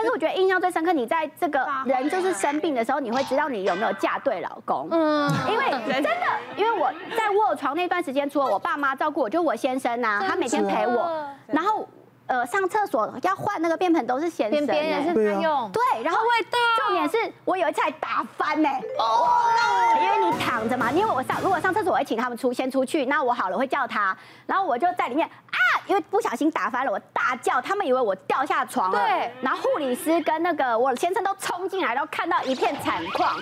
但是我觉得印象最深刻，你在这个人就是生病的时候，你会知道你有没有嫁对老公。嗯，因为真的，因为我在卧床那段时间，除了我爸妈照顾我，就我先生呐，他每天陪我，然后。呃，上厕所要换那个便盆都是先生，别人是他用，对，然后味道。重点是我有一次还打翻呢，哦，因为你躺着嘛，因为我上如果上厕所，我会请他们出先出去，那我好了会叫他，然后我就在里面啊，因为不小心打翻了，我大叫，他们以为我掉下床了，对，然后护理师跟那个我先生都冲进来，然后看到一片惨况，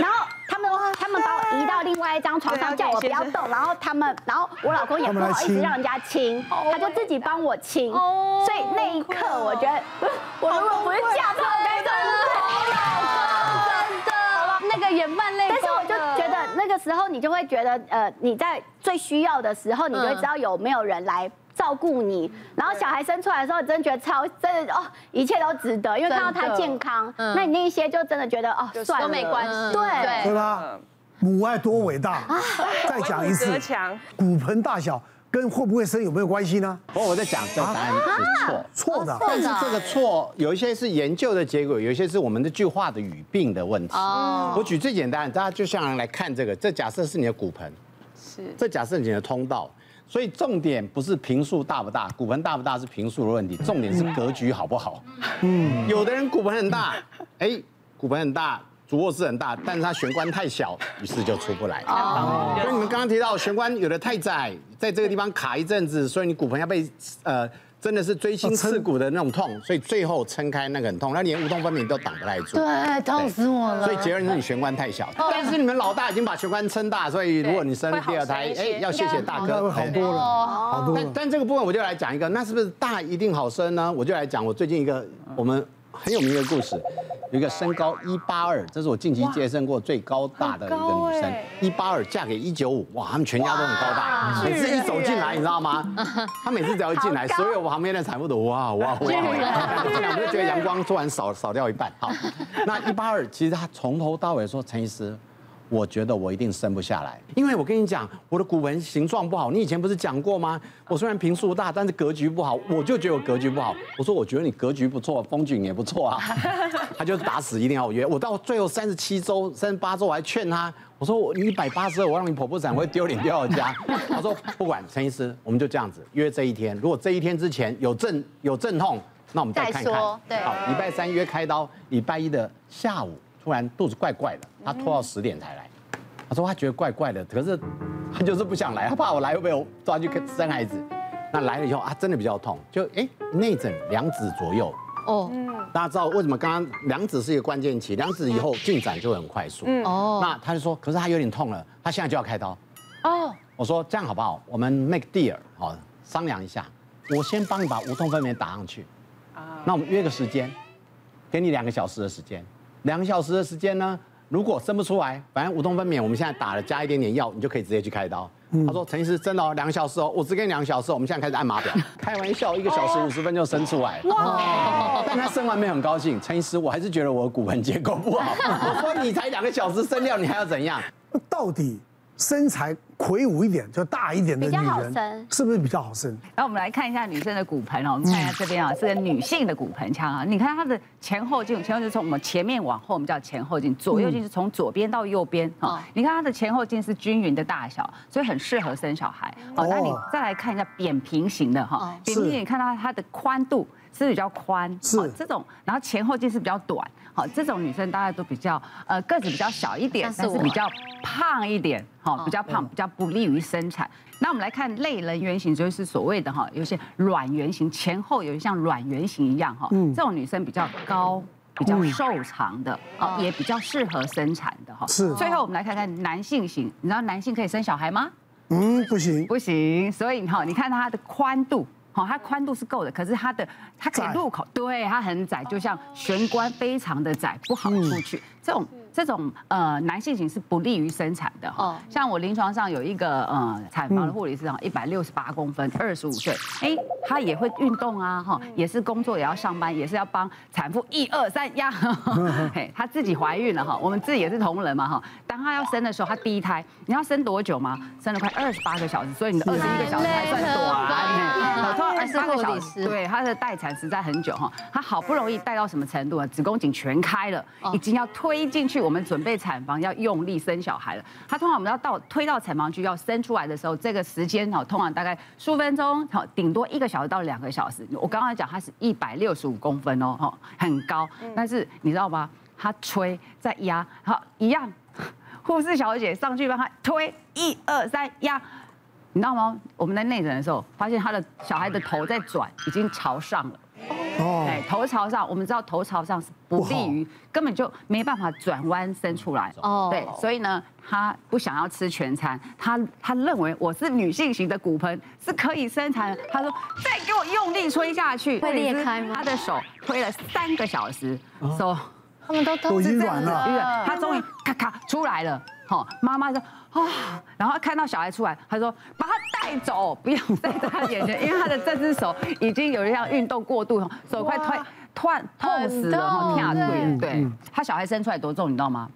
然后。他们他们把我移到另外一张床上，叫我不要动。然后他们，然后我老公也不好意思让人家亲，他就自己帮我亲。所以那一刻，我觉得我如果不是嫁错对象，真的那个眼泛泪。但是我就觉得那个时候，你就会觉得，呃，你在最需要的时候，你就会知道有没有人来。照顾你，然后小孩生出来的时候，你真的觉得超真的哦，一切都值得，因为看到他健康，那你那一些就真的觉得哦，算了，都没关系，对，对吧？母爱多伟大！再讲一次，骨盆大小跟会不会生有没有关系呢？不过我在讲这个答案是错，错的。但是这个错有一些是研究的结果，有一些是我们这句话的语病的问题。哦，我举最简单，大家就像来看这个，这假设是你的骨盆，是，这假设你的通道。所以重点不是平数大不大，骨盆大不大是平数的问题，重点是格局好不好。嗯，有的人骨盆很大，哎，骨盆很大，主卧室很大，但是它玄关太小，于是就出不来。哦。所以你们刚刚提到玄关有的太窄，在这个地方卡一阵子，所以你骨盆要被呃。真的是锥心刺骨的那种痛，所以最后撑开那个很痛，那连无痛分娩都挡不太住。对，痛死我了。所以结论是你玄关太小，但是你们老大已经把玄关撑大，所以如果你生第二胎，哎，要谢谢大哥，好多了，好多了。但但这个部分我就来讲一个，那是不是大一定好生呢？我就来讲我最近一个我们。很有名的故事，有一个身高一八二，这是我近期接生过最高大的一个女生，一八二嫁给一九五，哇，他们全家都很高大，每次一走进来，你知道吗？她每次只要一进来，所有旁边的产妇都哇哇哇，进来我就觉得阳光突然少少掉一半。好，那一八二其实她从头到尾说陈医师。我觉得我一定生不下来，因为我跟你讲，我的骨盆形状不好。你以前不是讲过吗？我虽然平数大，但是格局不好，我就觉得我格局不好。我说我觉得你格局不错，风景也不错啊。他就打死一定要约我，到最后三十七周、三十八周，我还劝他，我说我你一百八十二，我让你剖腹产，我会丢脸丢到家。他说不管，陈医师，我们就这样子约这一天。如果这一天之前有阵有阵痛，那我们再看看。对，好，礼拜三约开刀，礼拜一的下午。突然肚子怪怪的，他拖到十点才来。他说他觉得怪怪的，可是他就是不想来，他怕我来会被我抓去生孩子。那来了以后啊，真的比较痛，就哎内诊两指左右。哦，大家知道为什么刚刚两指是一个关键期，两指以后进展就很快速。哦，那他就说，可是他有点痛了，他现在就要开刀。哦，我说这样好不好？我们 make deal，好商量一下，我先帮你把无痛分娩打上去。啊，那我们约个时间，给你两个小时的时间。两个小时的时间呢，如果生不出来，反正无痛分娩，我们现在打了加一点点药，你就可以直接去开刀。嗯、他说：“陈医师，真的哦，两个小时哦，我只给你两个小时，我们现在开始按码表。”开玩笑，一个小时五十分就生出来。哇！但他生完没很高兴，陈医师，我还是觉得我的骨盆结构不好。我说：“你才两个小时生掉，你还要怎样？”到底？身材魁梧一点，就大一点的女人，是不是比较好生？然后我们来看一下女生的骨盆哦，我们看一下这边啊，是个女性的骨盆腔啊。你看她的前后镜，前后镜从我们前面往后，我们叫前后镜；左右镜是从左边到右边啊。你看她的前后镜是均匀的大小，所以很适合生小孩。好，那你再来看一下扁平型的哈，扁平型你看到它的宽度是比较宽，是这种，然后前后径是比较短。好，这种女生大概都比较呃个子比较小一点，但是比较胖一点，好，比较胖，比较不利于生产。那我们来看类人圆形，就是所谓的哈，有些卵圆形，前后有像卵圆形一样哈，这种女生比较高，比较瘦长的，啊，也比较适合生产的哈。是。最后我们来看看男性型，你知道男性可以生小孩吗？嗯，不行，不行。所以哈，你看它的宽度。好，它宽度是够的，可是它的它可以入口，对，它很窄，就像玄关非常的窄，不好出去。这种这种呃男性型是不利于生产的哈。像我临床上有一个呃产房的护理师啊，一百六十八公分，二十五岁，哎，他也会运动啊哈，也是工作也要上班，也是要帮产妇一二三压，嘿，他自己怀孕了哈，我们自己也是同仁嘛哈。当他要生的时候，他第一胎，你要生多久吗？生了快二十八个小时，所以你的二十一个小时还算短。二十八个小时，对，他的待产实在很久哈，他好不容易待到什么程度啊？子宫颈全开了，已经要推进去，我们准备产房要用力生小孩了。他通常我们要到推到产房去要生出来的时候，这个时间哈，通常大概数分钟，好，顶多一个小时到两个小时。我刚刚讲他是一百六十五公分哦，哈，很高，但是你知道吗？他吹再压，好，一样，护士小姐上去帮他推，一二三压。你知道吗？我们在内诊的时候，发现他的小孩的头在转，已经朝上了。头朝上，我们知道头朝上是不利于，根本就没办法转弯伸出来。哦。对，所以呢，他不想要吃全餐，他他认为我是女性型的骨盆是可以生产。他说再给我用力推下去，会裂开吗？他的手推了三个小时，说他们都都已经软了，他终于咔咔出来了。好，妈妈说。啊，然后看到小孩出来，他说把他带走，不要在他眼前，因为他的这只手已经有一样运动过度，手快推断痛死了，然后跳腿。对，他小孩生出来多重，你知道吗？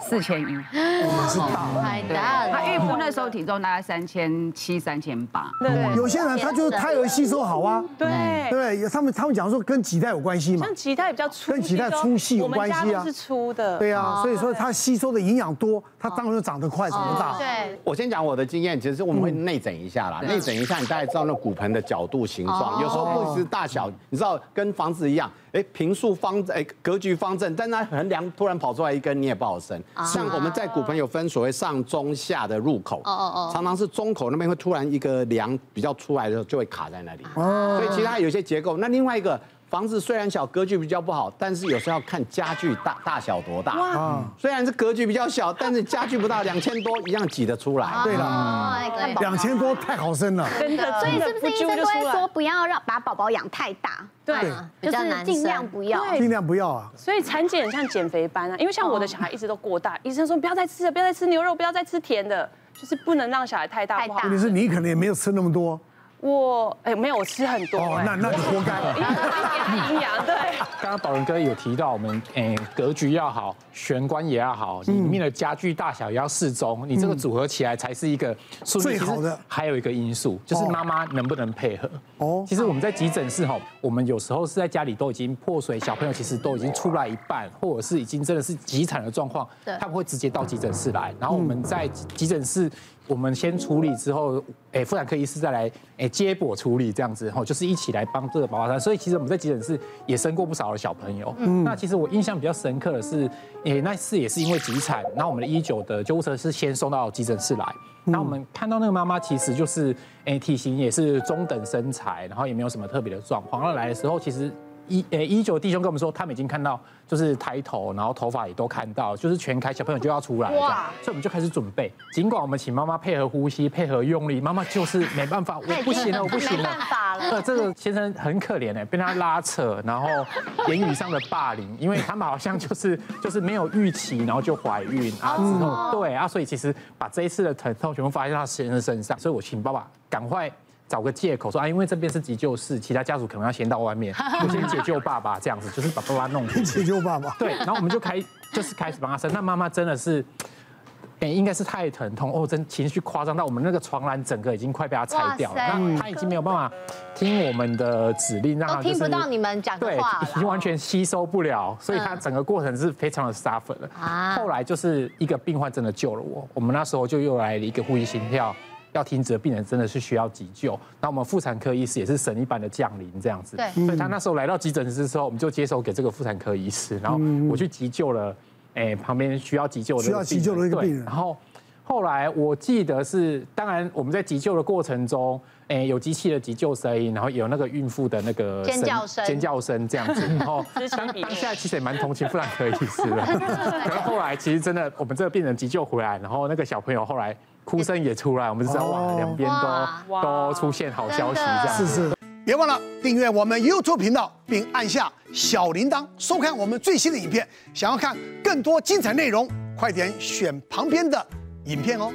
四千一，太大了。他孕妇那时候体重大概三千七、三千八。对，有些人他就胎儿吸收好啊。对对，他们他们讲说跟脐带有关系嘛。像脐带比较粗，跟脐带粗细有关系啊。是粗的。对啊，所以说他吸收的营养多，他当然就长得快，长得大。对。我先讲我的经验，其实我们会内诊一下啦，内诊一下，你大概知道那骨盆的角度、形状，有时候不是大小，你知道跟房子一样。哎，平数方哎，格局方正，但它横梁突然跑出来一根，你也不好生。像我们在骨盆有分所谓上中下的入口，哦哦哦，常常是中口那边会突然一个梁比较出来的时候，就会卡在那里。哦，所以其他有些结构。那另外一个房子虽然小，格局比较不好，但是有时候要看家具大大小多大。哇，虽然是格局比较小，但是家具不大，两千多一样挤得出来。对了，两千多太好生了。真的，所以是不是医生都会说不要让把宝宝养太大？对，就是尽量不要，尽量不要啊。所以产检像减肥班啊，因为像我的小孩一直都过大，医生说不要再吃了，不要再吃牛肉，不要再吃甜的，就是不能让小孩太大。太大。问题是你可能也没有吃那么多。我哎，没有，我吃很多。哦，那那你活该。营养对。刚刚宝仁哥有提到，我们哎格局要好，玄关也要好，里面的家具大小也要适中，你这个组合起来才是一个最好的。还有一个因素就是妈妈能不能配合。哦。其实我们在急诊室哈，我们有时候是在家里都已经破水，小朋友其实都已经出来一半，或者是已经真的是急产的状况，他们会直接到急诊室来，然后我们在急诊室。我们先处理之后，哎，妇产科医师再来，哎，接驳处理这样子，哈，就是一起来帮这个宝宝生。所以其实我们在急诊室也生过不少的小朋友。嗯，那其实我印象比较深刻的是，哎，那次也是因为急产，然后我们的一九的救护车是先送到急诊室来，然后我们看到那个妈妈其实就是，哎，体型也是中等身材，然后也没有什么特别的状况。然后来的时候其实。一呃，一九弟兄跟我们说，他们已经看到，就是抬头，然后头发也都看到，就是全开，小朋友就要出来了，哇所以我们就开始准备。尽管我们请妈妈配合呼吸，配合用力，妈妈就是没办法，我不行了，我不行了。没办法了。呃，这个先生很可怜哎，被他拉扯，然后言语上的霸凌，因为他们好像就是就是没有预期，然后就怀孕啊之后，对啊，所以其实把这一次的疼痛全部发泄到先生身上，所以我请爸爸赶快。找个借口说啊，因为这边是急救室，其他家属可能要先到外面，我先解救爸爸这样子，就是把爸爸弄去 解救爸爸。对，然后我们就开 就是开始帮他生。那妈妈真的是，哎，应该是太疼痛哦，真情绪夸张到我们那个床栏整个已经快被他拆掉了。那他已经没有办法听我们的指令，让他听不到你们讲的话，对，已经完全吸收不了，所以他整个过程是非常的 suffer 的。后来就是一个病患真的救了我，我们那时候就又来了一个呼吸心跳。要停止的病人真的是需要急救，那我们妇产科医师也是神一般的降临这样子，对，所以他那时候来到急诊室的时候，我们就接手给这个妇产科医师，然后我去急救了，哎，旁边需要急救的需要急救的一个病人，然后后来我记得是，当然我们在急救的过程中，哎，有机器的急救声音，然后有那个孕妇的那个尖叫声，尖叫声这样子，然后当当下其实也蛮同情妇产科医师的，然后后来其实真的我们这个病人急救回来，然后那个小朋友后来。哭声也出来，我们就知道哇，两边都都出现好消息，这样是是。别忘了订阅我们 YouTube 频道，并按下小铃铛，收看我们最新的影片。想要看更多精彩内容，快点选旁边的影片哦。